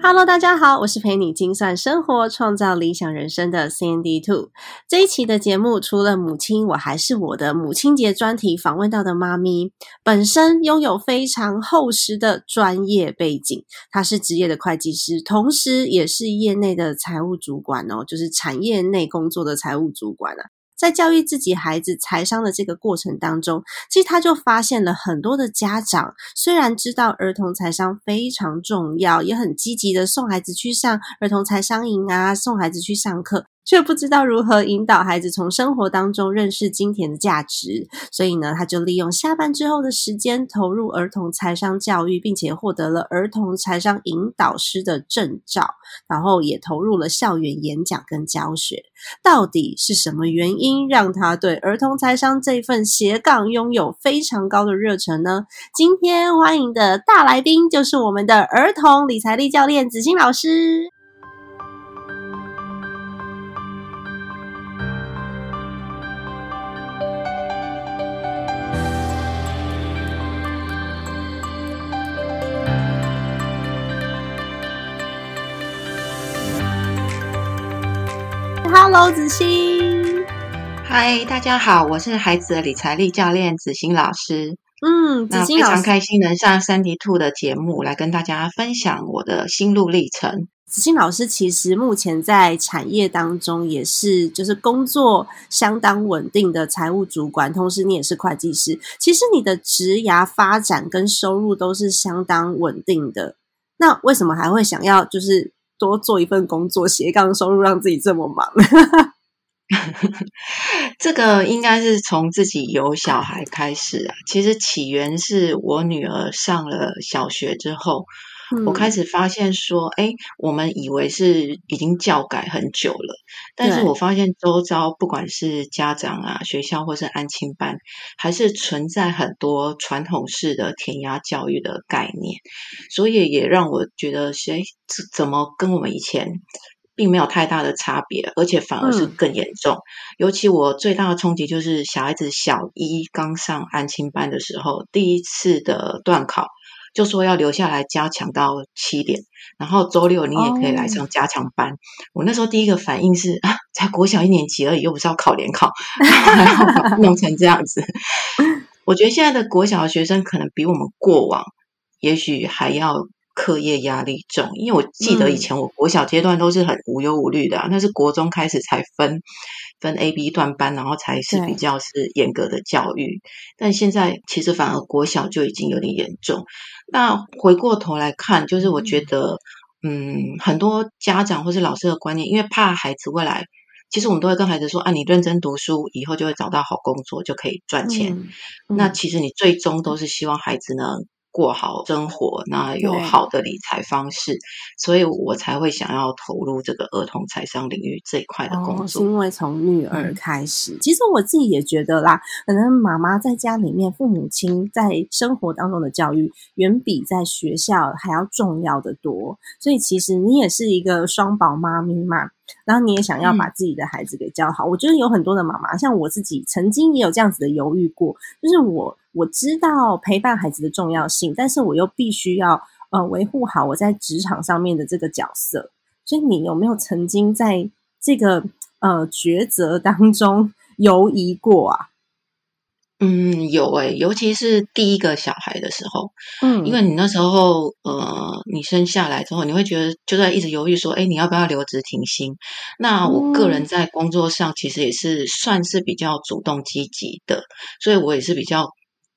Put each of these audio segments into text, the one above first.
Hello，大家好，我是陪你精算生活、创造理想人生的 Sandy Two。这一期的节目，除了母亲，我还是我的母亲节专题访问到的妈咪，本身拥有非常厚实的专业背景。她是职业的会计师，同时也是业内的财务主管哦，就是产业内工作的财务主管啊。在教育自己孩子财商的这个过程当中，其实他就发现了很多的家长，虽然知道儿童财商非常重要，也很积极的送孩子去上儿童财商营啊，送孩子去上课。却不知道如何引导孩子从生活当中认识金钱的价值，所以呢，他就利用下班之后的时间投入儿童财商教育，并且获得了儿童财商引导师的证照，然后也投入了校园演讲跟教学。到底是什么原因让他对儿童财商这份斜杠拥有非常高的热忱呢？今天欢迎的大来宾就是我们的儿童理财力教练子欣老师。Hello，子欣。嗨，大家好，我是孩子的理财力教练子欣老师。嗯，那非常开心能上三 D Two 的节目，来跟大家分享我的心路历程。子欣老师其实目前在产业当中也是，就是工作相当稳定的财务主管，同时你也是会计师。其实你的职涯发展跟收入都是相当稳定的。那为什么还会想要就是？多做一份工作，斜杠收入，让自己这么忙。这个应该是从自己有小孩开始啊。其实起源是我女儿上了小学之后。我开始发现说，哎，我们以为是已经教改很久了，但是我发现周遭不管是家长啊、学校或是安亲班，还是存在很多传统式的填鸭教育的概念，所以也让我觉得，哎，怎么跟我们以前并没有太大的差别，而且反而是更严重。尤其我最大的冲击就是小孩子小一刚上安亲班的时候，第一次的段考。就说要留下来加强到七点，然后周六你也可以来上加强班。我那时候第一个反应是啊，才国小一年级而已，又不是要考联考，弄成这样子。我觉得现在的国小学生可能比我们过往也许还要课业压力重，因为我记得以前我国小阶段都是很无忧无虑的啊，那是国中开始才分。分 A、B 段班，然后才是比较是严格的教育。但现在其实反而国小就已经有点严重。那回过头来看，就是我觉得，嗯，很多家长或是老师的观念，因为怕孩子未来，其实我们都会跟孩子说：啊，你认真读书，以后就会找到好工作，就可以赚钱。那其实你最终都是希望孩子呢。过好生活，那有好的理财方式，所以我才会想要投入这个儿童财商领域这一块的工作。是因为从女儿开始，其实我自己也觉得啦，可能妈妈在家里面，父母亲在生活当中的教育，远比在学校还要重要的多。所以其实你也是一个双宝妈咪嘛。然后你也想要把自己的孩子给教好，我觉得有很多的妈妈，像我自己曾经也有这样子的犹豫过，就是我我知道陪伴孩子的重要性，但是我又必须要呃维护好我在职场上面的这个角色，所以你有没有曾经在这个呃抉择当中 犹疑过啊？嗯，有诶，尤其是第一个小孩的时候，嗯，因为你那时候，呃，你生下来之后，你会觉得就在一直犹豫说，哎，你要不要留职停薪？那我个人在工作上其实也是算是比较主动积极的，所以我也是比较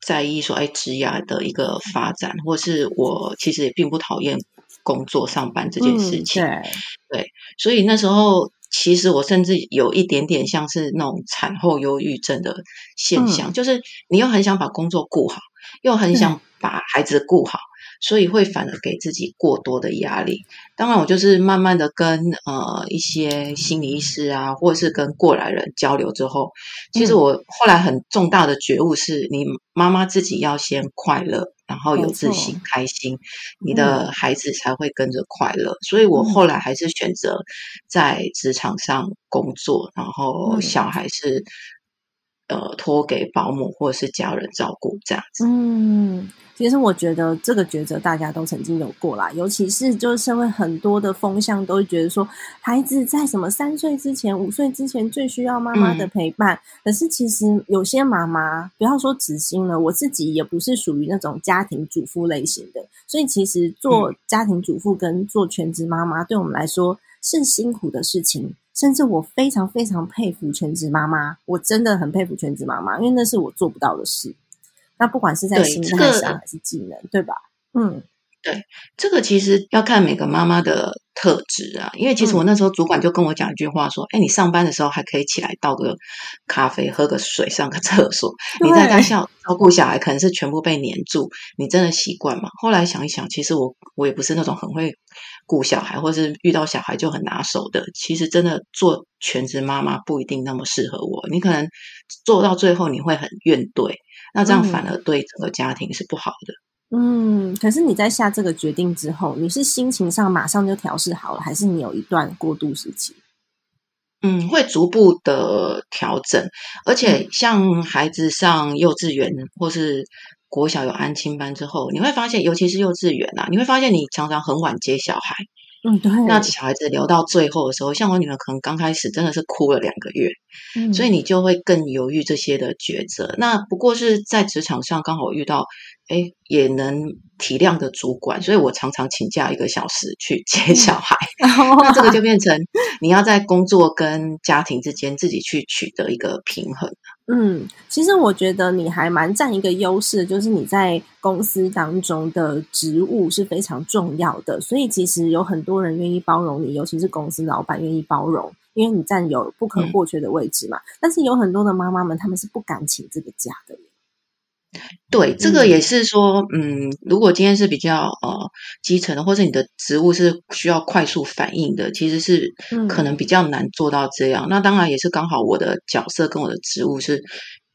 在意说，哎，职涯的一个发展，或是我其实也并不讨厌工作上班这件事情，对，对，所以那时候。其实我甚至有一点点像是那种产后忧郁症的现象，就是你又很想把工作顾好，又很想把孩子顾好，所以会反而给自己过多的压力。当然，我就是慢慢的跟呃一些心理医师啊，或者是跟过来人交流之后，其实我后来很重大的觉悟是，你妈妈自己要先快乐。然后有自信、开心，你的孩子才会跟着快乐。所以我后来还是选择在职场上工作，然后小孩是呃托给保姆或者是家人照顾这样子。嗯。其实我觉得这个抉择大家都曾经有过啦，尤其是就是社会很多的风向都会觉得说，孩子在什么三岁之前、五岁之前最需要妈妈的陪伴。可是其实有些妈妈，不要说子心了，我自己也不是属于那种家庭主妇类型的，所以其实做家庭主妇跟做全职妈妈，对我们来说是辛苦的事情。甚至我非常非常佩服全职妈妈，我真的很佩服全职妈妈，因为那是我做不到的事。那不管是在心态上还是技能，对吧？嗯，对，这个其实要看每个妈妈的特质啊。因为其实我那时候主管就跟我讲一句话说：“哎，你上班的时候还可以起来倒个咖啡、喝个水、上个厕所。你在家照照顾小孩，可能是全部被黏住，你真的习惯吗？”后来想一想，其实我我也不是那种很会顾小孩，或是遇到小孩就很拿手的。其实真的做全职妈妈不一定那么适合我。你可能做到最后你会很怨怼。那这样反而对整个家庭是不好的。嗯，可是你在下这个决定之后，你是心情上马上就调试好了，还是你有一段过渡时期？嗯，会逐步的调整，而且像孩子上幼稚园或是国小有安亲班之后，你会发现，尤其是幼稚园啊，你会发现你常常很晚接小孩。嗯，对。那小孩子留到最后的时候，像我女儿可能刚开始真的是哭了两个月，所以你就会更犹豫这些的抉择。那不过是在职场上刚好遇到，哎，也能体谅的主管，所以我常常请假一个小时去接小孩。那这个就变成你要在工作跟家庭之间自己去取得一个平衡。嗯，其实我觉得你还蛮占一个优势，就是你在公司当中的职务是非常重要的，所以其实有很多人愿意包容你，尤其是公司老板愿意包容，因为你占有不可或缺的位置嘛。但是有很多的妈妈们，他们是不敢请这个假的。对，这个也是说，嗯，如果今天是比较呃基层的，或者你的职务是需要快速反应的，其实是可能比较难做到这样。那当然也是刚好我的角色跟我的职务是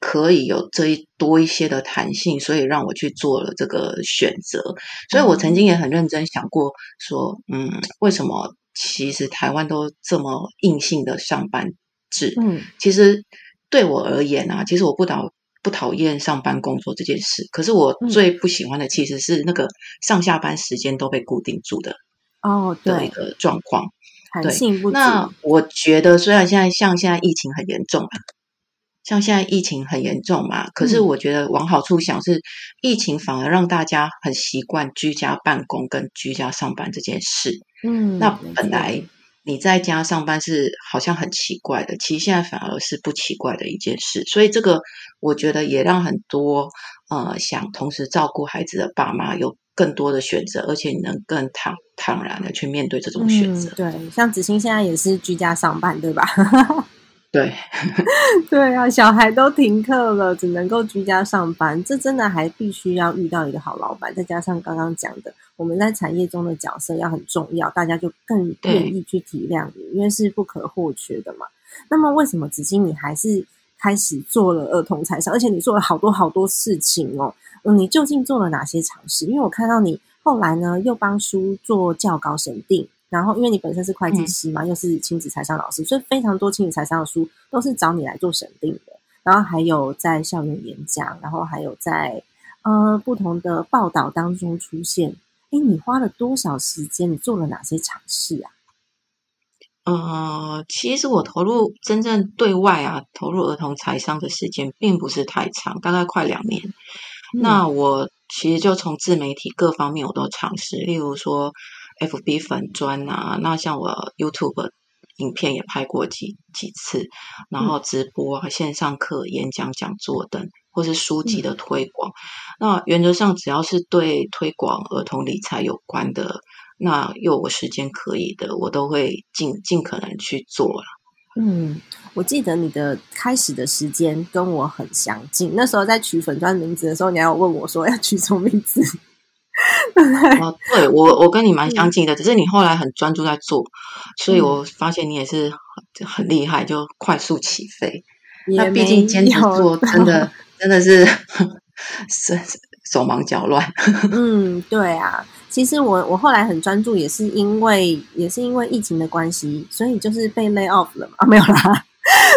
可以有这一多一些的弹性，所以让我去做了这个选择。所以我曾经也很认真想过，说，嗯，为什么其实台湾都这么硬性的上班制？嗯，其实对我而言啊，其实我不导。不讨厌上班工作这件事，可是我最不喜欢的其实是那个上下班时间都被固定住的哦的一个状况。对，那我觉得虽然现在像现在疫情很严重嘛，像现在疫情很严重嘛，可是我觉得往好处想是，疫情反而让大家很习惯居家办公跟居家上班这件事。嗯，那本来。你在家上班是好像很奇怪的，其实现在反而是不奇怪的一件事。所以这个我觉得也让很多呃想同时照顾孩子的爸妈有更多的选择，而且你能更坦坦然的去面对这种选择。对，像子欣现在也是居家上班，对吧？对，对啊，小孩都停课了，只能够居家上班，这真的还必须要遇到一个好老板，再加上刚刚讲的。我们在产业中的角色要很重要，大家就更愿意去体谅你，因为是不可或缺的嘛。那么，为什么子欣你还是开始做了儿童财商，而且你做了好多好多事情哦？嗯，你究竟做了哪些尝试？因为我看到你后来呢，又帮书做教稿审定，然后因为你本身是会计师嘛，又是亲子财商老师，所以非常多亲子财商的书都是找你来做审定的。然后还有在校园演讲，然后还有在呃不同的报道当中出现。哎，你花了多少时间？你做了哪些尝试啊？呃，其实我投入真正对外啊，投入儿童财商的时间并不是太长，大概快两年。那我其实就从自媒体各方面我都尝试，例如说 FB 粉砖啊，那像我 YouTube 影片也拍过几几次，然后直播啊、线上课、演讲讲座等。或是书籍的推广，那原则上只要是对推广儿童理财有关的，那又我时间可以的，我都会尽尽可能去做了。嗯，我记得你的开始的时间跟我很相近。那时候在取粉砖名字的时候，你还有问我说要取什么名字？哦，对我我跟你蛮相近的，只是你后来很专注在做，所以我发现你也是很很厉害，就快速起飞。那毕竟兼职做真的真的 是 是手忙脚乱。嗯，对啊。其实我我后来很专注，也是因为也是因为疫情的关系，所以就是被 lay off 了嘛，没有啦。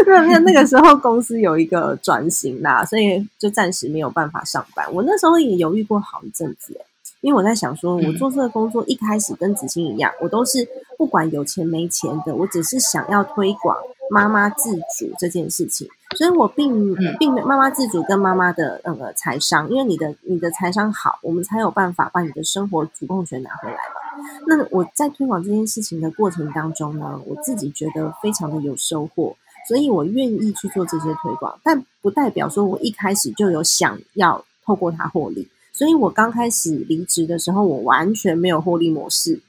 那那那个时候公司有一个转型啦，所以就暂时没有办法上班。我那时候也犹豫过好一阵子，因为我在想说，我做这个工作一开始跟子欣一样，我都是不管有钱没钱的，我只是想要推广妈妈自主这件事情。所以我并并没妈妈自主跟妈妈的那个财商，因为你的你的财商好，我们才有办法把你的生活主动权拿回来嘛。那我在推广这件事情的过程当中呢，我自己觉得非常的有收获，所以我愿意去做这些推广，但不代表说我一开始就有想要透过它获利。所以我刚开始离职的时候，我完全没有获利模式，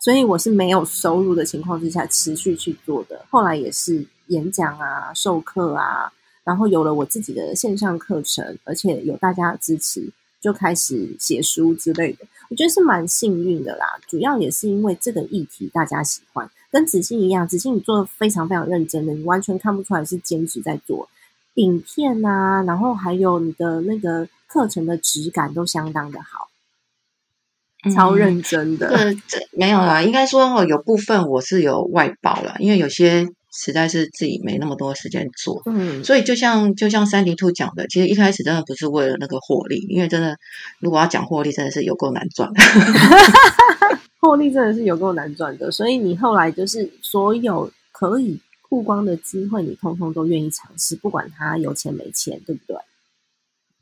所以我是没有收入的情况之下持续去做的。后来也是。演讲啊，授课啊，然后有了我自己的线上课程，而且有大家的支持，就开始写书之类的。我觉得是蛮幸运的啦。主要也是因为这个议题大家喜欢，跟子欣一样，子欣你做的非常非常认真的，你完全看不出来是兼职在做影片啊，然后还有你的那个课程的质感都相当的好，超认真的。这这没有啦，应该说有部分我是有外包了，因为有些。实在是自己没那么多时间做，嗯，所以就像就像三 D Two 讲的，其实一开始真的不是为了那个获利，因为真的如果要讲获利，真的是有够难赚，获利真的是有够难赚的。所以你后来就是所有可以曝光的机会，你通通都愿意尝试，不管他有钱没钱，对不对？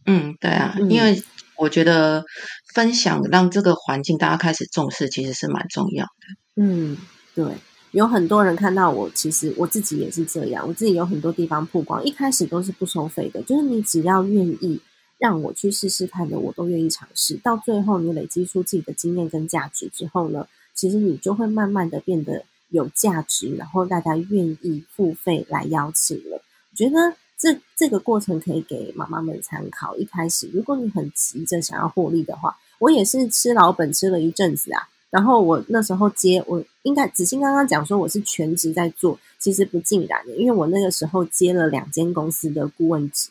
嗯，对啊，因为我觉得分享让这个环境大家开始重视，其实是蛮重要的。嗯，对。有很多人看到我，其实我自己也是这样。我自己有很多地方曝光，一开始都是不收费的，就是你只要愿意让我去试试看的，我都愿意尝试。到最后，你累积出自己的经验跟价值之后呢，其实你就会慢慢的变得有价值，然后大家愿意付费来邀请了。我觉得这这个过程可以给妈妈们参考。一开始，如果你很急着想要获利的话，我也是吃老本吃了一阵子啊。然后我那时候接，我应该子欣刚刚讲说我是全职在做，其实不尽然的，因为我那个时候接了两间公司的顾问职，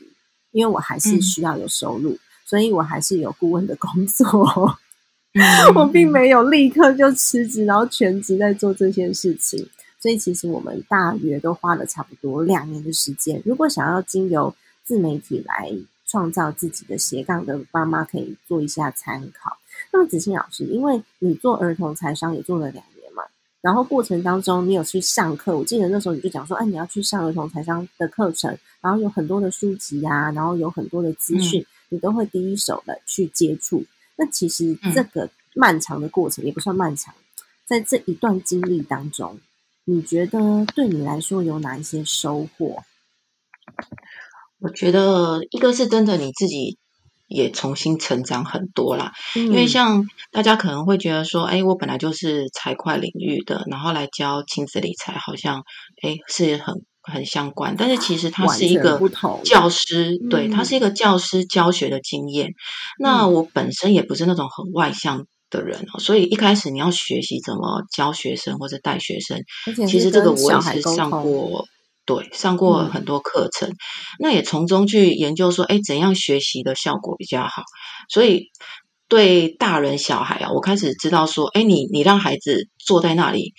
因为我还是需要有收入，所以我还是有顾问的工作，我并没有立刻就辞职，然后全职在做这件事情。所以其实我们大约都花了差不多两年的时间。如果想要经由自媒体来创造自己的斜杠的爸妈，可以做一下参考。那么子欣老师，因为你做儿童财商也做了两年嘛，然后过程当中你有去上课，我记得那时候你就讲说，哎，你要去上儿童财商的课程，然后有很多的书籍呀，然后有很多的资讯，你都会第一手的去接触。那其实这个漫长的过程也不算漫长，在这一段经历当中，你觉得对你来说有哪一些收获？我觉得一个是真的你自己。也重新成长很多啦，因为像大家可能会觉得说，哎，我本来就是财会领域的，然后来教亲子理财，好像哎是很很相关。但是其实它是一个教师，对它是一个教师教学的经验。那我本身也不是那种很外向的人哦，所以一开始你要学习怎么教学生或者带学生，其实这个我也是上过。对，上过很多课程，那也从中去研究说，哎，怎样学习的效果比较好？所以对大人小孩啊，我开始知道说，哎，你你让孩子坐在那里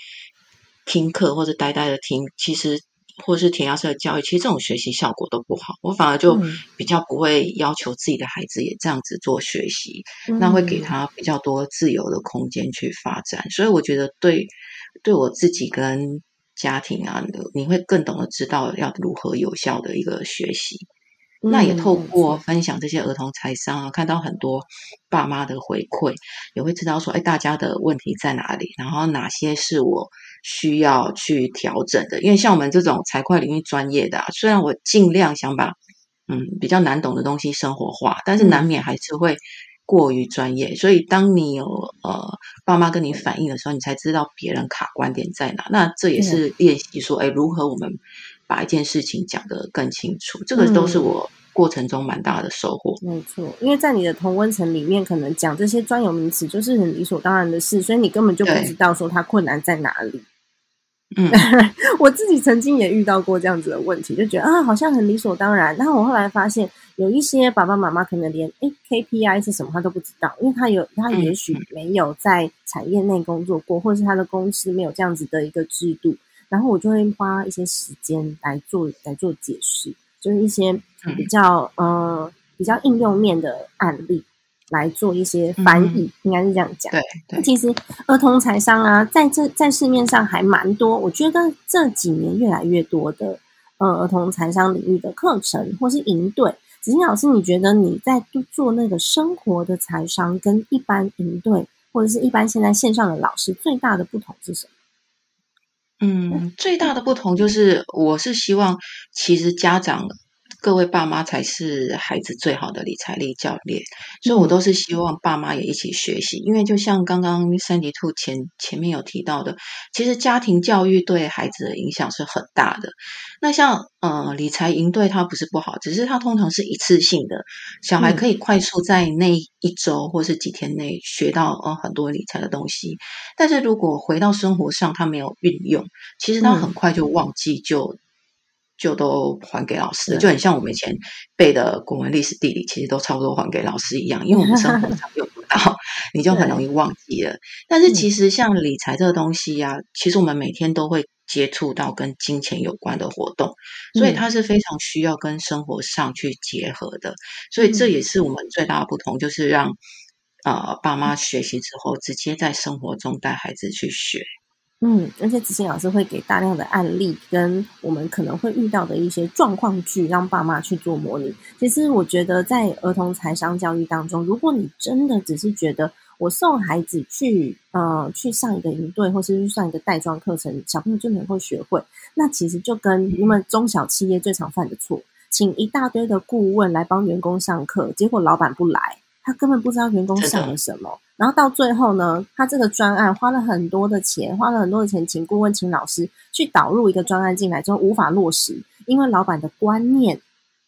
听课或者呆呆的听，其实或是填鸭式的教育，其实这种学习效果都不好。我反而就比较不会要求自己的孩子也这样子做学习，那会给他比较多自由的空间去发展。所以我觉得对对我自己跟。家庭啊，你会更懂得知道要如何有效的一个学习。那也透过分享这些儿童财商啊，看到很多爸妈的回馈，也会知道说，哎，大家的问题在哪里，然后哪些是我需要去调整的。因为像我们这种财会领域专业的，虽然我尽量想把嗯比较难懂的东西生活化，但是难免还是会过于专业，所以当你有呃爸妈跟你反映的时候，你才知道别人卡观点在哪。那这也是练习说，哎，如何我们把一件事情讲得更清楚，这个都是我过程中蛮大的收获。没错，因为在你的同温层里面，可能讲这些专有名词就是很理所当然的事，所以你根本就不知道说它困难在哪里。嗯，我自己曾经也遇到过这样子的问题，就觉得啊，好像很理所当然。然后我后来发现，有一些爸爸妈妈可能连哎 KPI 是什么他都不知道，因为他有他也许没有在产业内工作过，或者是他的公司没有这样子的一个制度。然后我就会花一些时间来做来做解释，就是一些比较呃比较应用面的案例。来做一些翻译，应该是这样讲。对，其实儿童财商啊，在这在市面上还蛮多。我觉得这几年越来越多的呃儿童财商领域的课程或是营队。子欣老师，你觉得你在做那个生活的财商，跟一般营队或者是一般现在线上的老师最大的不同是什么？嗯，最大的不同就是，我是希望其实家长。各位爸妈才是孩子最好的理财力教练，所以我都是希望爸妈也一起学习。因为就像刚刚三迪兔前前面有提到的，其实家庭教育对孩子的影响是很大的。那像呃理财营队，它不是不好，只是它通常是一次性的，小孩可以快速在那一周或是几天内学到呃很多理财的东西。但是如果回到生活上，他没有运用，其实他很快就忘记就。就都还给老师，就很像我们以前背的古文、历史、地理，其实都差不多还给老师一样，因为我们生活上用不到，你就很容易忘记了。但是其实像理财这个东西呀，其实我们每天都会接触到跟金钱有关的活动，所以它是非常需要跟生活上去结合的。所以这也是我们最大的不同，就是让呃爸妈学习之后，直接在生活中带孩子去学。嗯，而且子欣老师会给大量的案例，跟我们可能会遇到的一些状况剧，让爸妈去做模拟。其实我觉得，在儿童财商教育当中，如果你真的只是觉得我送孩子去，呃，去上一个营队，或是去上一个带妆课程，小朋友就能够学会，那其实就跟你们中小企业最常犯的错，请一大堆的顾问来帮员工上课，结果老板不来。他根本不知道员工想了什么，然后到最后呢，他这个专案花了很多的钱，花了很多的钱，请顾问、请老师去导入一个专案进来之后，无法落实，因为老板的观念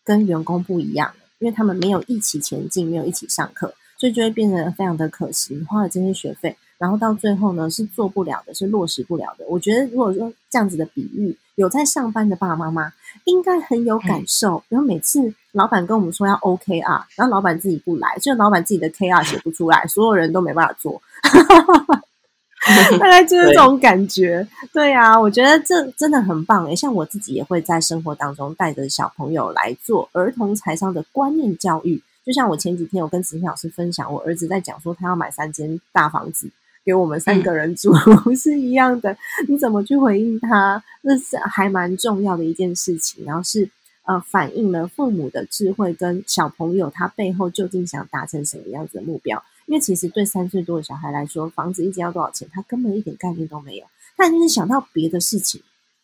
跟员工不一样，因为他们没有一起前进，没有一起上课，所以就会变得非常的可惜，花了这些学费。然后到最后呢，是做不了的，是落实不了的。我觉得，如果说这样子的比喻，有在上班的爸爸妈妈应该很有感受。然后每次老板跟我们说要 OKR，然后老板自己不来，就老板自己的 KR 写不出来，所有人都没办法做，大概就是这种感觉。对啊，我觉得这真的很棒诶。像我自己也会在生活当中带着小朋友来做儿童财商的观念教育。就像我前几天有跟子欣老师分享，我儿子在讲说他要买三间大房子。给我们三个人住 是一样的，你怎么去回应他？那是还蛮重要的一件事情。然后是呃，反映了父母的智慧跟小朋友他背后究竟想达成什么样子的目标。因为其实对三岁多的小孩来说，房子一间要多少钱，他根本一点概念都没有。他一定是想到别的事情，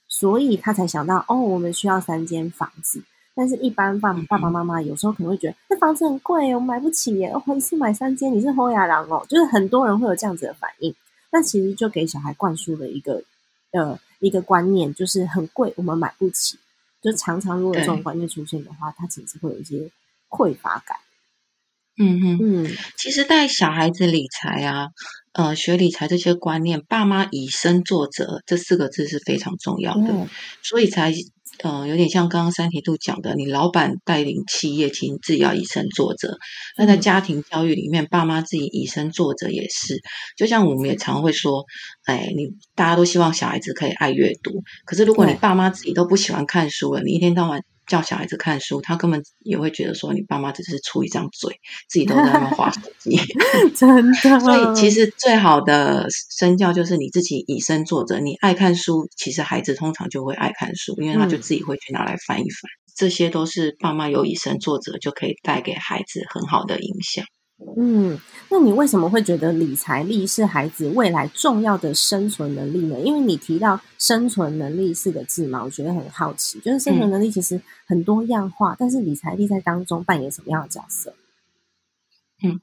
所以他才想到哦，我们需要三间房子。但是，一般爸爸爸妈妈有时候可能会觉得，这房子很贵，我买不起耶。我一次买三间，你是侯亚郎哦，就是很多人会有这样子的反应。那其实就给小孩灌输了一个呃一个观念，就是很贵，我们买不起。就常常如果这种观念出现的话，他其实会有一些匮乏感。嗯哼嗯，其实带小孩子理财啊，呃，学理财这些观念，爸妈以身作则这四个字是非常重要的，所以才。嗯，有点像刚刚三体度讲的，你老板带领企业，其实自己要以身作则。那在家庭教育里面，爸妈自己以身作则也是。就像我们也常会说，哎，你大家都希望小孩子可以爱阅读，可是如果你爸妈自己都不喜欢看书了，你一天到晚。叫小孩子看书，他根本也会觉得说你爸妈只是出一张嘴，自己都在那边划手机。真的，所以其实最好的身教就是你自己以身作则。你爱看书，其实孩子通常就会爱看书，因为他就自己会去拿来翻一翻。这些都是爸妈有以身作则，就可以带给孩子很好的影响。嗯，那你为什么会觉得理财力是孩子未来重要的生存能力呢？因为你提到生存能力四个字嘛，我觉得很好奇，就是生存能力其实很多样化，但是理财力在当中扮演什么样的角色？嗯，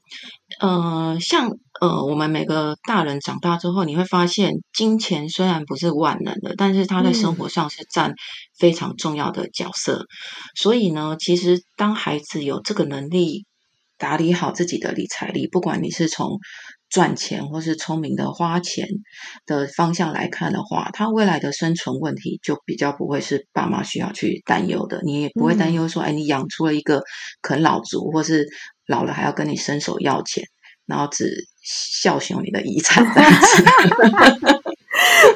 呃，像呃，我们每个大人长大之后，你会发现，金钱虽然不是万能的，但是它在生活上是占非常重要的角色。所以呢，其实当孩子有这个能力打理好自己的理财力，不管你是从赚钱或是聪明的花钱的方向来看的话，他未来的生存问题就比较不会是爸妈需要去担忧的。你也不会担忧说，哎，你养出了一个啃老族，或是。老了还要跟你伸手要钱，然后只孝顺你的遗产，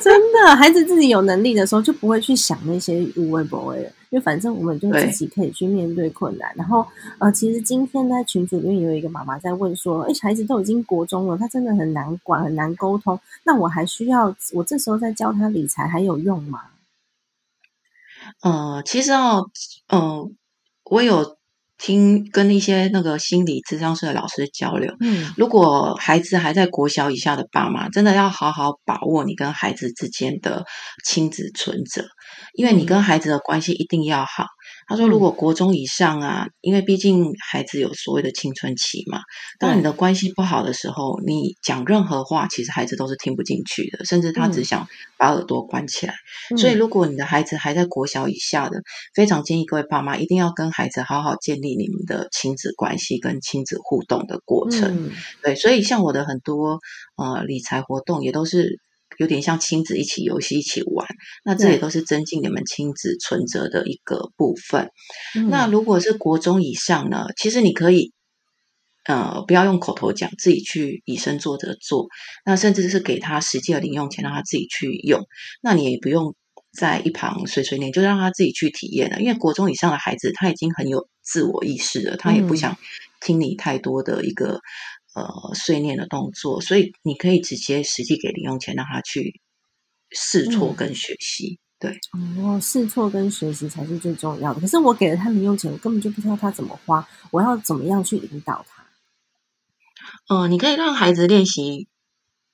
真的，孩子自己有能力的时候就不会去想那些无谓不谓的，因为反正我们就自己可以去面对困难。然后，呃，其实今天在群组里面有一个妈妈在问说：“哎，孩子都已经国中了，他真的很难管，很难沟通，那我还需要我这时候再教他理财还有用吗？”呃，其实哦，呃，我有。听跟一些那个心理智商师的老师交流，嗯，如果孩子还在国小以下的爸妈，真的要好好把握你跟孩子之间的亲子存折，因为你跟孩子的关系一定要好。他说：“如果国中以上啊，因为毕竟孩子有所谓的青春期嘛，当你的关系不好的时候，你讲任何话，其实孩子都是听不进去的，甚至他只想把耳朵关起来。所以，如果你的孩子还在国小以下的，非常建议各位爸妈一定要跟孩子好好建立你们的亲子关系跟亲子互动的过程。对，所以像我的很多呃理财活动也都是。”有点像亲子一起游戏一起玩，那这也都是增进你们亲子存折的一个部分。那如果是国中以上呢？其实你可以，呃，不要用口头讲，自己去以身作则做。那甚至是给他实际的零用钱，让他自己去用。那你也不用在一旁碎碎念，就让他自己去体验了。因为国中以上的孩子他已经很有自我意识了，他也不想听你太多的一个。呃，碎念的动作，所以你可以直接实际给零用钱，让他去试错跟学习。对，哦，试错跟学习才是最重要的。可是我给了他零用钱，我根本就不知道他怎么花，我要怎么样去引导他？呃，你可以让孩子练习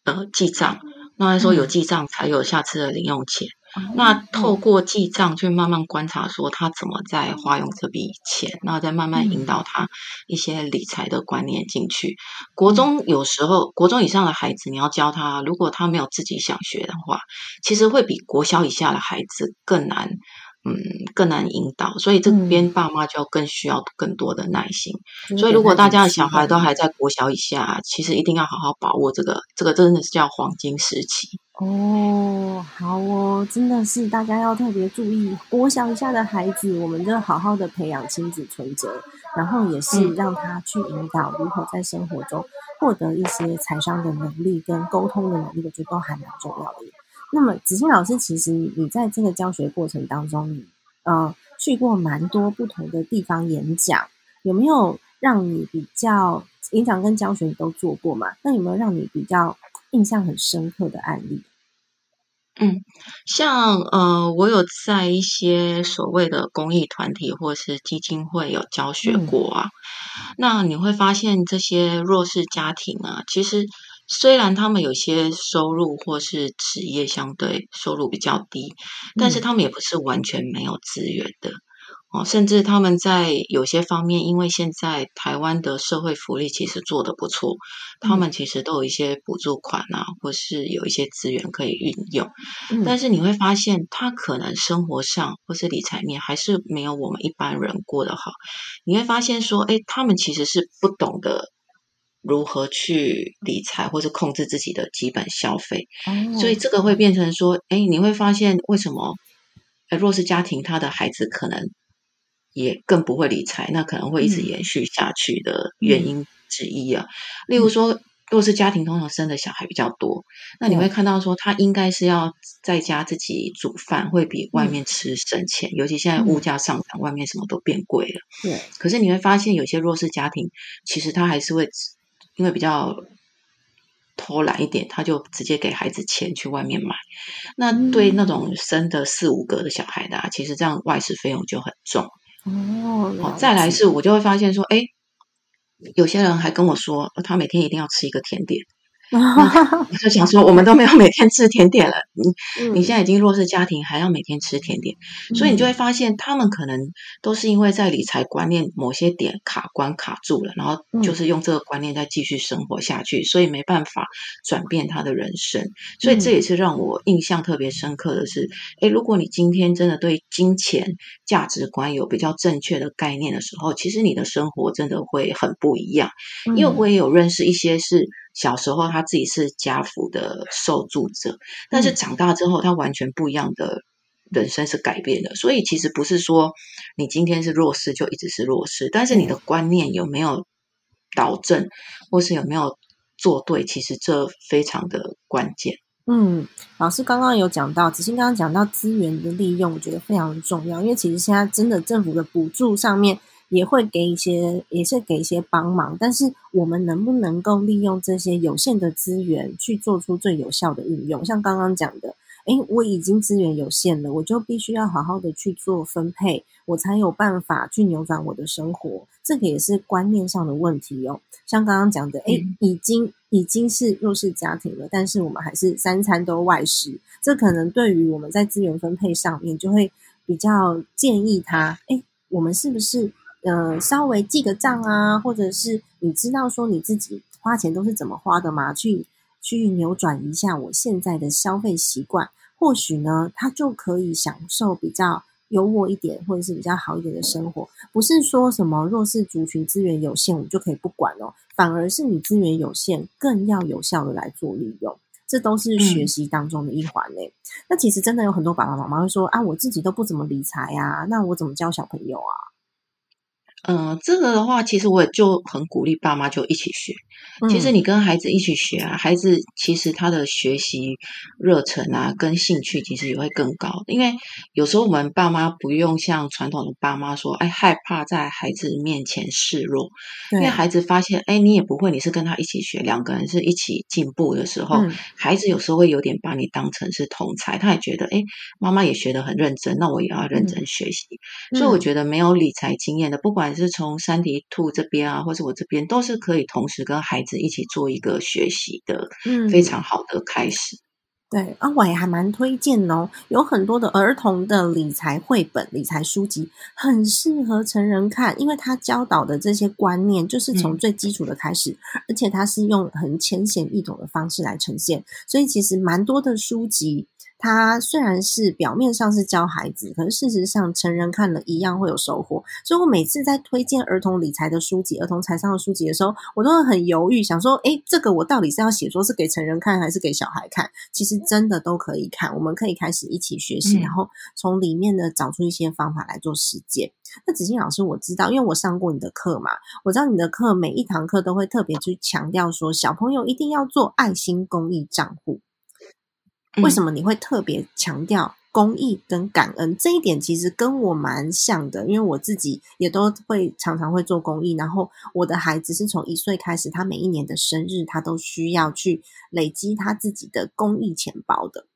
呃记账，那说有记账才有下次的零用钱。那透过记账去慢慢观察，说他怎么在花用这笔钱，那再慢慢引导他一些理财的观念进去。国中有时候，国中以上的孩子，你要教他，如果他没有自己想学的话，其实会比国小以下的孩子更难。嗯，更难引导，所以这边爸妈就更需要更多的耐心。所以，如果大家的小孩都还在国小以下，其实一定要好好把握这个，这个真的是叫黄金时期哦。好哦，真的是大家要特别注意国小以下的孩子，我们就好好的培养亲子存折，然后也是让他去引导如何在生活中获得一些财商的能力跟沟通的能力，我觉得都还蛮重要的。那么子欣老师，其实你在这个教学过程当中，你呃去过蛮多不同的地方演讲，有没有让你比较演讲跟教学你都做过嘛？那有没有让你比较印象很深刻的案例？嗯，像呃，我有在一些所谓的公益团体或是基金会有教学过啊。那你会发现这些弱势家庭啊，其实。虽然他们有些收入或是职业相对收入比较低，但是他们也不是完全没有资源的哦。甚至他们在有些方面，因为现在台湾的社会福利其实做得不错，他们其实都有一些补助款啊，或是有一些资源可以运用。但是你会发现，他可能生活上或是理财面还是没有我们一般人过得好。你会发现说，哎，他们其实是不懂得。如何去理财，或是控制自己的基本消费？所以这个会变成说，哎，你会发现为什么弱势家庭他的孩子可能也更不会理财，那可能会一直延续下去的原因之一啊。例如说，弱势家庭通常生的小孩比较多，那你会看到说，他应该是要在家自己煮饭，会比外面吃省钱。尤其现在物价上涨，外面什么都变贵了。对。可是你会发现，有些弱势家庭其实他还是会。因为比较偷懒一点，他就直接给孩子钱去外面买。那对那种生的四五个的小孩的，啊其实这样外食费用就很重。哦，好，再来是，我就会发现说，哎，有些人还跟我说，他每天一定要吃一个甜点。我就想说，我们都没有每天吃甜点了，你你现在已经弱势家庭，还要每天吃甜点，所以你就会发现，他们可能都是因为在理财观念某些点卡关卡住了，然后就是用这个观念再继续生活下去，所以没办法转变他的人生。所以这也是让我印象特别深刻的是，诶，如果你今天真的对金钱价值观有比较正确的概念的时候，其实你的生活真的会很不一样。因为我也有认识一些是。小时候他自己是家福的受助者，但是长大之后他完全不一样的人生是改变的。所以其实不是说你今天是弱势就一直是弱势，但是你的观念有没有导正，或是有没有做对，其实这非常的关键。嗯，老师刚刚有讲到，子欣刚刚讲到资源的利用，我觉得非常重要，因为其实现在真的政府的补助上面。也会给一些，也是给一些帮忙，但是我们能不能够利用这些有限的资源去做出最有效的运用？像刚刚讲的，诶，我已经资源有限了，我就必须要好好的去做分配，我才有办法去扭转我的生活。这个也是观念上的问题哦。像刚刚讲的，诶，已经已经是弱势家庭了，但是我们还是三餐都外食，这可能对于我们在资源分配上面就会比较建议他，诶，我们是不是？呃，稍微记个账啊，或者是你知道说你自己花钱都是怎么花的吗？去去扭转一下我现在的消费习惯，或许呢，他就可以享受比较优渥一点，或者是比较好一点的生活。不是说什么弱势族群资源有限，我就可以不管哦，反而是你资源有限，更要有效的来做利用。这都是学习当中的一环嘞。那其实真的有很多爸爸妈妈会说啊，我自己都不怎么理财呀，那我怎么教小朋友啊？嗯，这个的话，其实我也就很鼓励爸妈就一起学。其实你跟孩子一起学啊，孩子其实他的学习热忱啊，跟兴趣其实也会更高。因为有时候我们爸妈不用像传统的爸妈说，哎，害怕在孩子面前示弱。因为孩子发现，哎，你也不会，你是跟他一起学，两个人是一起进步的时候，孩子有时候会有点把你当成是同才，他也觉得，哎，妈妈也学得很认真，那我也要认真学习。所以我觉得没有理财经验的，不管是从山迪兔这边啊，或者我这边，都是可以同时跟孩子。一起做一个学习的，嗯，非常好的开始。对啊，我也还蛮推荐哦，有很多的儿童的理财绘本、理财书籍，很适合成人看，因为他教导的这些观念就是从最基础的开始，而且他是用很浅显易懂的方式来呈现，所以其实蛮多的书籍。它虽然是表面上是教孩子，可是事实上成人看了一样会有收获。所以我每次在推荐儿童理财的书籍、儿童财商的书籍的时候，我都会很犹豫，想说：诶，这个我到底是要写说是给成人看，还是给小孩看？其实真的都可以看，我们可以开始一起学习，然后从里面呢找出一些方法来做实践。那子欣老师，我知道，因为我上过你的课嘛，我知道你的课每一堂课都会特别去强调说，小朋友一定要做爱心公益账户。为什么你会特别强调公益跟感恩这一点？其实跟我蛮像的，因为我自己也都会常常会做公益。然后我的孩子是从一岁开始，他每一年的生日，他都需要去累积他自己的公益钱包的。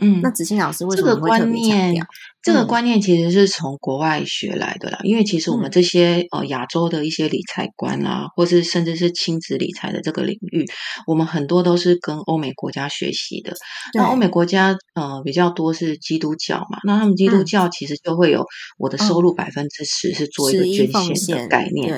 嗯，那子欣老师为什么会特别强调？这个观念其实是从国外学来的啦。因为其实我们这些呃亚洲的一些理财观啊，或是甚至是亲子理财的这个领域，我们很多都是跟欧美国家学习的。那欧美国家呃比较多是基督教嘛，那他们基督教其实就会有我的收入百分之十是做一个捐献的概念。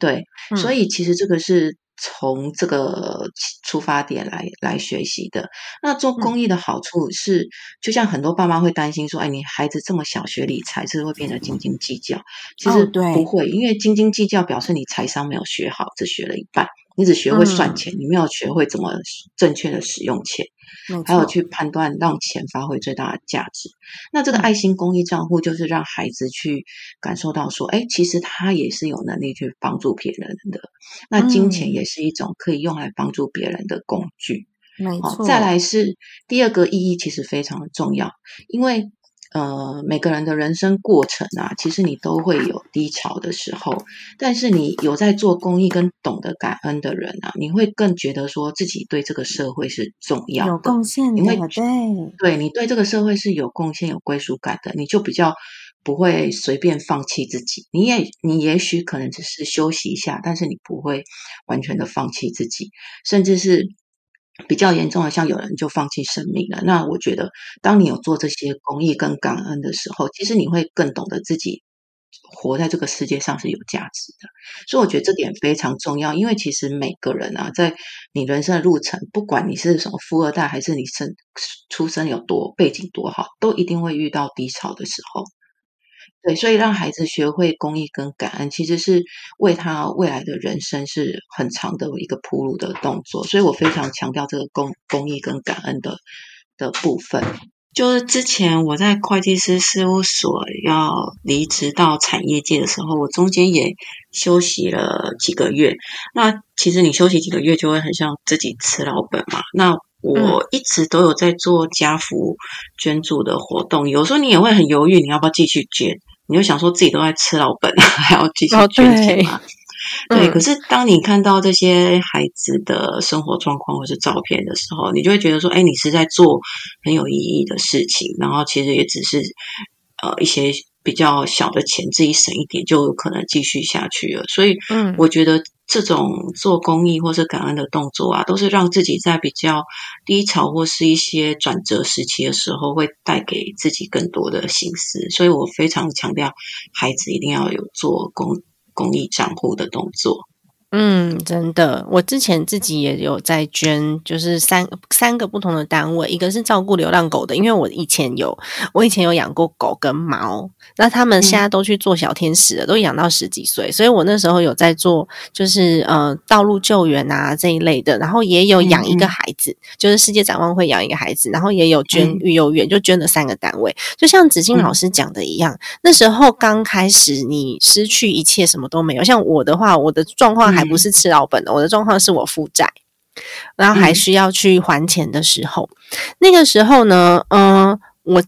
对对，所以其实这个是。从这个出发点来来学习的，那做公益的好处是，就像很多爸妈会担心说，哎，你孩子这么小学理财，是不是会变得斤斤计较？其实不会，因为斤斤计较表示你财商没有学好，只学了一半。你只学会算钱，你没有学会怎么正确的使用钱，还有去判断让钱发挥最大的价值。那这个爱心公益账户就是让孩子去感受到说，哎，其实他也是有能力去帮助别人的。那金钱也是一种可以用来帮助别人的工具。没错。再来是第二个意义，其实非常的重要，因为。呃，每个人的人生过程啊，其实你都会有低潮的时候。但是你有在做公益跟懂得感恩的人啊，你会更觉得说自己对这个社会是重要的、有贡献的。对，对你对这个社会是有贡献、有归属感的，你就比较不会随便放弃自己。你也，你也许可能只是休息一下，但是你不会完全的放弃自己，甚至是比较严重的，像有人就放弃生命了。那我觉得，当你有做这些公益跟感恩的时候，其实你会更懂得自己活在这个世界上是有价值的。所以我觉得这点非常重要，因为其实每个人啊，在你人生的路程，不管你是什么富二代，还是你生出生有多背景多好，都一定会遇到低潮的时候。对，所以让孩子学会公益跟感恩，其实是为他未来的人生是很长的一个铺路的动作。所以我非常强调这个公公益跟感恩的的部分。就是之前我在会计师事务所要离职到产业界的时候，我中间也休息了几个月。那其实你休息几个月，就会很像自己吃老本嘛。那我一直都有在做家福捐助的活动，有时候你也会很犹豫，你要不要继续捐？你就想说自己都在吃老本，还要继续捐钱吗？对，可是当你看到这些孩子的生活状况或是照片的时候，你就会觉得说，哎，你是在做很有意义的事情，然后其实也只是呃一些比较小的钱，自己省一点就有可能继续下去了。所以，嗯，我觉得这种做公益或是感恩的动作啊，都是让自己在比较低潮或是一些转折时期的时候，会带给自己更多的心思。所以我非常强调，孩子一定要有做公。公益账户的动作。嗯，真的，我之前自己也有在捐，就是三三个不同的单位，一个是照顾流浪狗的，因为我以前有我以前有养过狗跟猫，那他们现在都去做小天使了，都养到十几岁，所以我那时候有在做，就是呃道路救援啊这一类的，然后也有养一个孩子，就是世界展望会养一个孩子，然后也有捐育幼院，就捐了三个单位，就像子欣老师讲的一样，那时候刚开始你失去一切什么都没有，像我的话，我的状况还。不是吃老本的，我的状况是我负债，然后还需要去还钱的时候，那个时候呢，嗯，我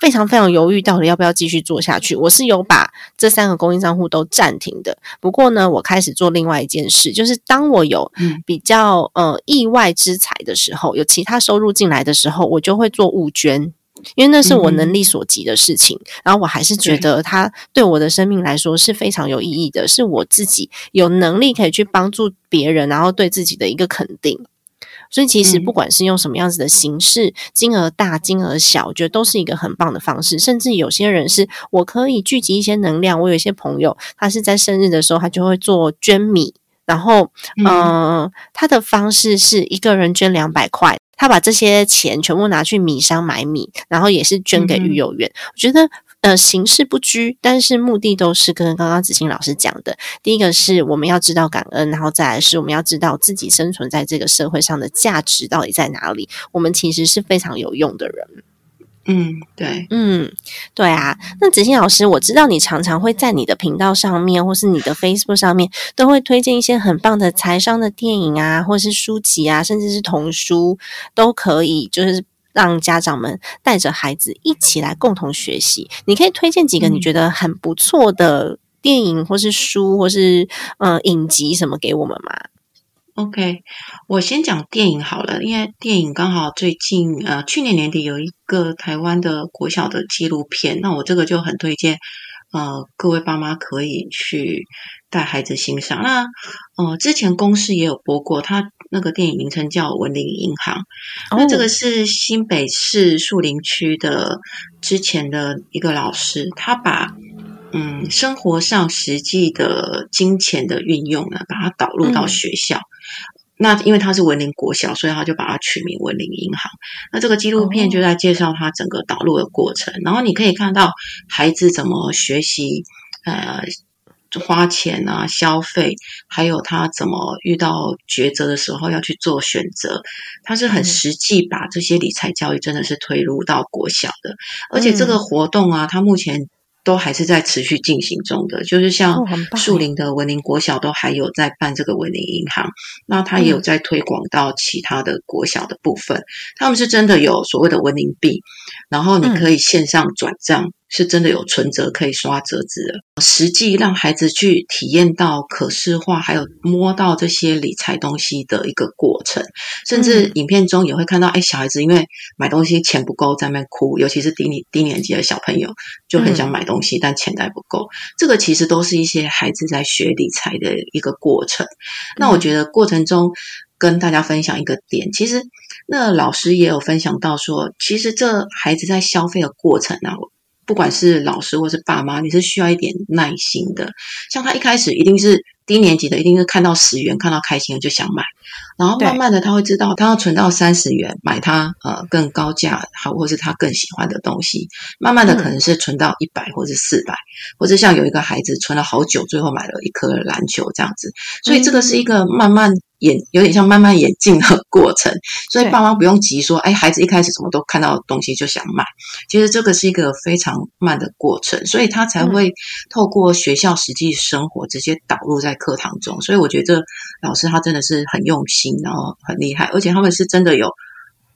非常非常犹豫，到底要不要继续做下去。我是有把这三个供应账户都暂停的，不过呢，我开始做另外一件事，就是当我有比较呃意外之财的时候，有其他收入进来的时候，我就会做物捐。因为那是我能力所及的事情，然后我还是觉得它对我的生命来说是非常有意义的，是我自己有能力可以去帮助别人，然后对自己的一个肯定。所以其实不管是用什么样子的形式，金额大金额小，我觉得都是一个很棒的方式。甚至有些人是我可以聚集一些能量，我有一些朋友，他是在生日的时候，他就会做捐米，然后嗯，他的方式是一个人捐两百块。他把这些钱全部拿去米商买米，然后也是捐给育幼院。我觉得，呃，形式不拘，但是目的都是跟刚刚子欣老师讲的。第一个是我们要知道感恩，然后再来是我们要知道自己生存在这个社会上的价值到底在哪里。我们其实是非常有用的人。嗯，对，嗯，对啊。那子欣老师，我知道你常常会在你的频道上面，或是你的 Facebook 上面，都会推荐一些很棒的财商的电影啊，或是书籍啊，甚至是童书，都可以，就是让家长们带着孩子一起来共同学习。你可以推荐几个你觉得很不错的电影，或是书，或是嗯影集什么给我们吗？OK，我先讲电影好了，因为电影刚好最近呃去年年底有一个台湾的国小的纪录片，那我这个就很推荐呃各位爸妈可以去带孩子欣赏。那呃之前公司也有播过，它那个电影名称叫《文林银行》，那这个是新北市树林区的之前的一个老师，他把。嗯，生活上实际的金钱的运用呢，把它导入到学校。那因为它是文林国小，所以他就把它取名文林银行。那这个纪录片就在介绍他整个导入的过程，然后你可以看到孩子怎么学习，呃，花钱啊，消费，还有他怎么遇到抉择的时候要去做选择。他是很实际把这些理财教育真的是推入到国小的，而且这个活动啊，他目前。都还是在持续进行中的，就是像树林的文林国小都还有在办这个文林银行，那他也有在推广到其他的国小的部分，他们是真的有所谓的文林币，然后你可以线上转账。是真的有存折可以刷折子的，实际让孩子去体验到可视化，还有摸到这些理财东西的一个过程，甚至影片中也会看到，哎，小孩子因为买东西钱不够在那边哭，尤其是低年低年级的小朋友就很想买东西，但钱袋不够，这个其实都是一些孩子在学理财的一个过程。那我觉得过程中。跟大家分享一个点，其实那老师也有分享到说，其实这孩子在消费的过程啊，不管是老师或是爸妈，你是需要一点耐心的。像他一开始一定是低年级的，一定是看到十元看到开心了就想买，然后慢慢的他会知道，他要存到三十元买他呃更高价好或是他更喜欢的东西，慢慢的可能是存到一百或是四百，或者像有一个孩子存了好久，最后买了一颗篮球这样子，所以这个是一个慢慢。演有点像慢慢演进的过程，所以爸妈不用急说，哎，孩子一开始什么都看到东西就想买，其实这个是一个非常慢的过程，所以他才会透过学校实际生活直接导入在课堂中，所以我觉得老师他真的是很用心，然后很厉害，而且他们是真的有。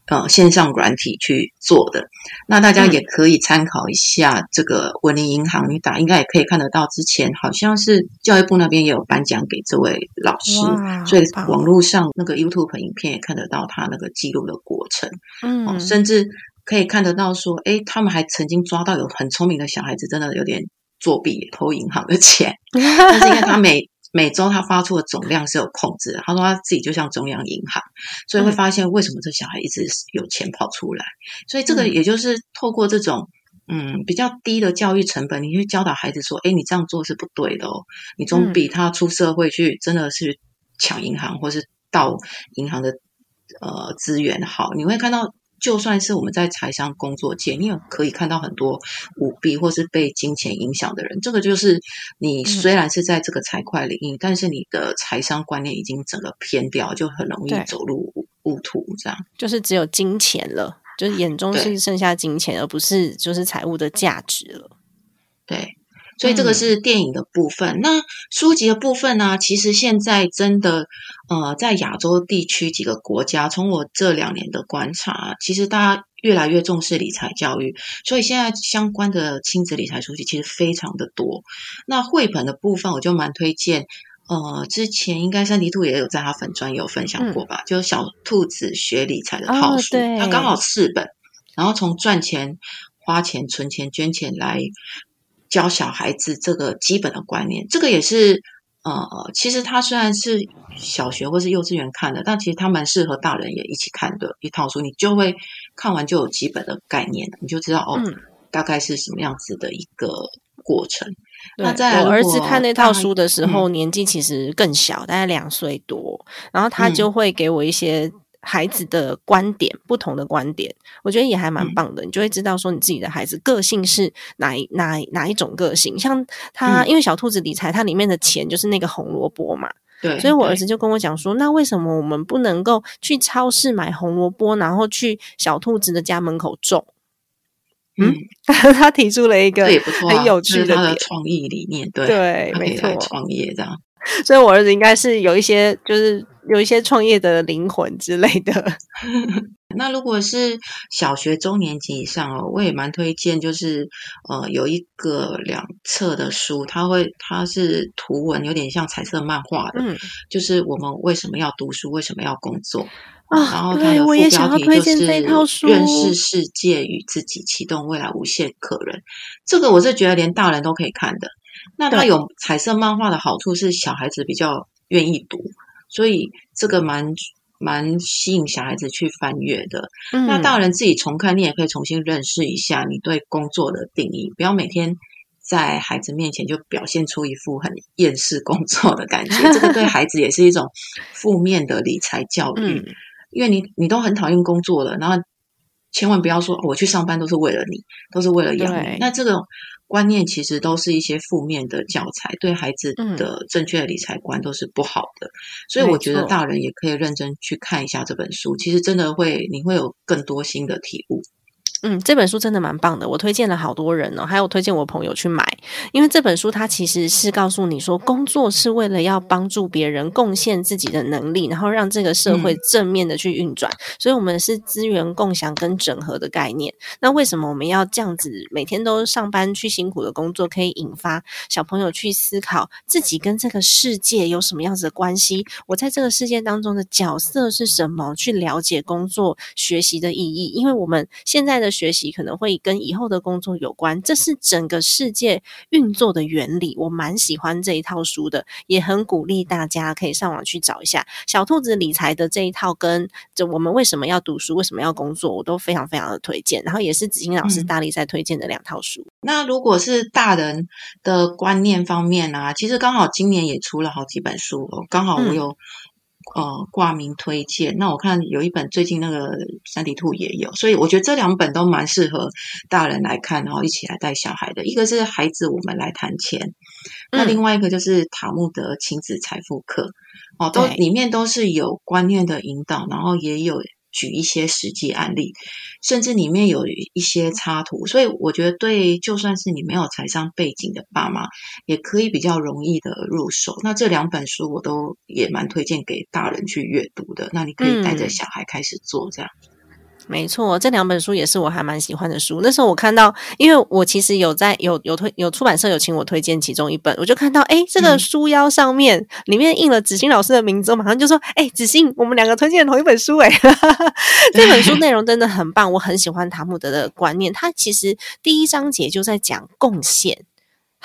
呃，线上软体去做的，那大家也可以参考一下这个文林银行，你打应该也可以看得到。之前好像是教育部那边也有颁奖给这位老师，所以网络上那个 YouTube 影片也看得到他那个记录的过程。嗯，甚至可以看得到说，哎，他们还曾经抓到有很聪明的小孩子，真的有点作弊偷银行的钱，但是因为他每每周他发出的总量是有控制，他说他自己就像中央银行，所以会发现为什么这小孩一直有钱跑出来。所以这个也就是透过这种嗯比较低的教育成本，你去教导孩子说，哎，你这样做是不对的哦，你总比他出社会去真的是抢银行或是盗银行的呃资源好。你会看到。就算是我们在财商工作界，你也可以看到很多舞弊或是被金钱影响的人。这个就是你虽然是在这个财会领域，但是你的财商观念已经整个偏掉，就很容易走入误途。这样就是只有金钱了，就是眼中是剩下金钱，而不是就是财务的价值了。对。所以这个是电影的部分。那书籍的部分呢？其实现在真的，呃，在亚洲地区几个国家，从我这两年的观察，其实大家越来越重视理财教育。所以现在相关的亲子理财书籍其实非常的多。那绘本的部分，我就蛮推荐。呃，之前应该三迪兔也有在他粉专有分享过吧？就小兔子学理财的套书，它刚好四本，然后从赚钱、花钱、存钱、捐钱来。教小孩子这个基本的观念，这个也是呃，其实他虽然是小学或是幼稚园看的，但其实他蛮适合大人也一起看的一套书。你就会看完就有基本的概念，你就知道哦，大概是什么样子的一个过程。那在我儿子看那套书的时候，年纪其实更小，大概两岁多，然后他就会给我一些。孩子的观点，不同的观点，我觉得也还蛮棒的。你就会知道说，你自己的孩子个性是哪一哪哪一种个性。像他，因为小兔子理财，它里面的钱就是那个红萝卜嘛。对。所以我儿子就跟我讲说，那为什么我们不能够去超市买红萝卜，然后去小兔子的家门口种？嗯，他提出了一个很有趣的创意理念，对对，没错，创业这样。所以，我儿子应该是有一些，就是有一些创业的灵魂之类的。那如果是小学中年级以上哦，我也蛮推荐，就是呃，有一个两册的书，它会它是图文，有点像彩色漫画的，嗯，就是我们为什么要读书，为什么要工作啊？然后它的副标题就是认识世界与自己，启动未来无限可能。这个我是觉得连大人都可以看的。那它有彩色漫画的好处是小孩子比较愿意读，所以这个蛮蛮吸引小孩子去翻阅的。那大人自己重看，你也可以重新认识一下你对工作的定义，不要每天在孩子面前就表现出一副很厌世工作的感觉，这个对孩子也是一种负面的理财教育。因为你你都很讨厌工作了，然后千万不要说我去上班都是为了你，都是为了养你。那这个。观念其实都是一些负面的教材，对孩子的正确的理财观都是不好的。所以我觉得大人也可以认真去看一下这本书，其实真的会你会有更多新的体悟。嗯，这本书真的蛮棒的，我推荐了好多人哦，还有推荐我朋友去买，因为这本书它其实是告诉你说，工作是为了要帮助别人，贡献自己的能力，然后让这个社会正面的去运转，所以我们是资源共享跟整合的概念。那为什么我们要这样子每天都上班去辛苦的工作，可以引发小朋友去思考自己跟这个世界有什么样子的关系？我在这个世界当中的角色是什么？去了解工作学习的意义，因为我们现在的。的学习可能会跟以后的工作有关，这是整个世界运作的原理。我蛮喜欢这一套书的，也很鼓励大家可以上网去找一下小兔子理财的这一套，跟就我们为什么要读书，为什么要工作，我都非常非常的推荐。然后也是子欣老师大力在推荐的两套书。那如果是大人的观念方面啊，其实刚好今年也出了好几本书哦，刚好我有。呃，挂名推荐。那我看有一本最近那个三体兔也有，所以我觉得这两本都蛮适合大人来看，然后一起来带小孩的。一个是孩子，我们来谈钱。那另外一个就是塔木德亲子财富课，哦，都里面都是有观念的引导，然后也有。举一些实际案例，甚至里面有一些插图，所以我觉得对，就算是你没有财商背景的爸妈，也可以比较容易的入手。那这两本书我都也蛮推荐给大人去阅读的。那你可以带着小孩开始做这样。没错，这两本书也是我还蛮喜欢的书。那时候我看到，因为我其实有在有有推有出版社有请我推荐其中一本，我就看到哎，这个书腰上面里面印了子欣老师的名字，我马上就说哎，子欣，我们两个推荐同一本书哎。这本书内容真的很棒，我很喜欢塔木德的观念。他其实第一章节就在讲贡献。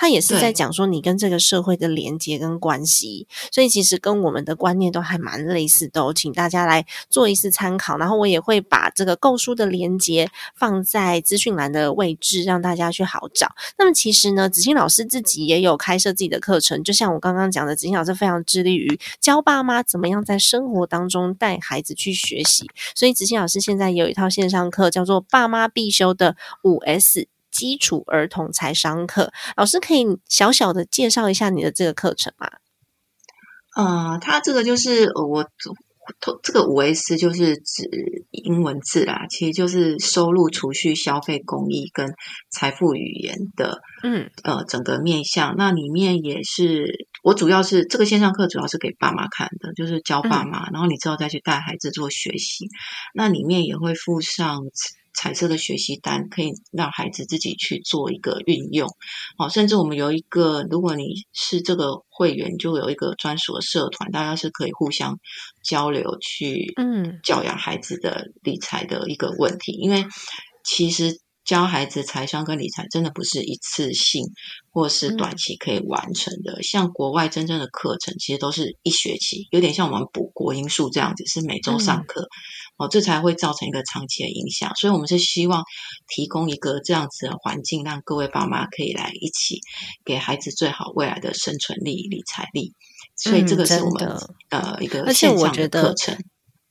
他也是在讲说你跟这个社会的连接跟关系，所以其实跟我们的观念都还蛮类似的，请大家来做一次参考。然后我也会把这个购书的连接放在资讯栏的位置，让大家去好找。那么其实呢，子欣老师自己也有开设自己的课程，就像我刚刚讲的，子欣老师非常致力于教爸妈怎么样在生活当中带孩子去学习。所以子欣老师现在有一套线上课，叫做爸妈必修的五 S。基础儿童财商课，老师可以小小的介绍一下你的这个课程吗？呃，它这个就是我这个五 S 就是指英文字啦，其实就是收入、储蓄、消费、公益跟财富语言的，嗯呃整个面向。那里面也是我主要是这个线上课主要是给爸妈看的，就是教爸妈，然后你之后再去带孩子做学习。那里面也会附上。彩色的学习单可以让孩子自己去做一个运用，好，甚至我们有一个，如果你是这个会员，就有一个专属的社团，大家是可以互相交流去，嗯，教养孩子的理财的一个问题，因为其实。教孩子财商跟理财真的不是一次性或是短期可以完成的。像国外真正的课程，其实都是一学期，有点像我们补国音数这样子，是每周上课哦，这才会造成一个长期的影响。所以，我们是希望提供一个这样子的环境，让各位爸妈可以来一起给孩子最好未来的生存力、理财力。所以，这个是我们呃一个线上的课程。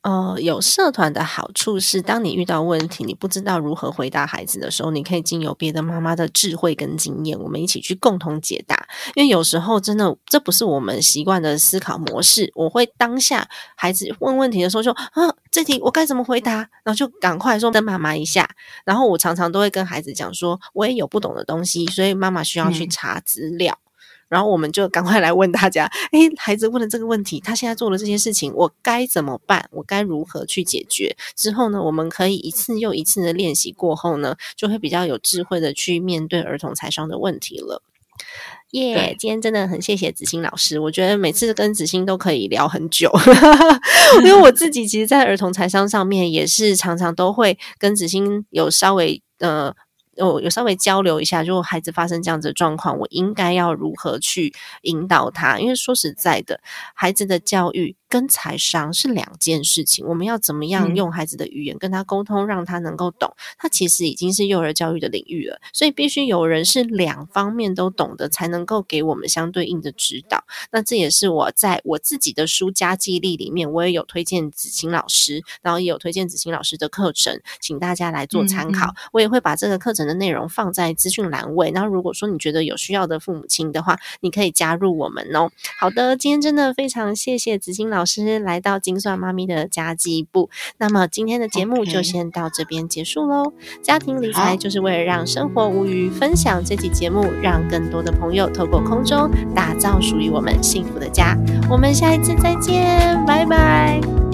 呃，有社团的好处是，当你遇到问题，你不知道如何回答孩子的时候，你可以经由别的妈妈的智慧跟经验，我们一起去共同解答。因为有时候真的这不是我们习惯的思考模式。我会当下孩子问问题的时候，就啊，这题我该怎么回答？然后就赶快说跟妈妈一下。然后我常常都会跟孩子讲说，我也有不懂的东西，所以妈妈需要去查资料。然后我们就赶快来问大家：诶，孩子问了这个问题，他现在做了这些事情，我该怎么办？我该如何去解决？之后呢，我们可以一次又一次的练习过后呢，就会比较有智慧的去面对儿童财商的问题了。耶！今天真的很谢谢子欣老师，我觉得每次跟子欣都可以聊很久，因为我自己其实，在儿童财商上面也是常常都会跟子欣有稍微呃。有有稍微交流一下，如果孩子发生这样子的状况，我应该要如何去引导他？因为说实在的，孩子的教育。跟财商是两件事情，我们要怎么样用孩子的语言跟他沟通，让他能够懂？他其实已经是幼儿教育的领域了，所以必须有人是两方面都懂得，才能够给我们相对应的指导。那这也是我在我自己的书加记忆里面，我也有推荐子晴老师，然后也有推荐子晴老师的课程，请大家来做参考。我也会把这个课程的内容放在资讯栏位。然后如果说你觉得有需要的父母亲的话，你可以加入我们哦。好的，今天真的非常谢谢子欣老。老师来到金算妈咪的家计部，那么今天的节目就先到这边结束喽。家庭理财就是为了让生活无余，分享这期节目，让更多的朋友透过空中打造属于我们幸福的家。我们下一次再见，拜拜。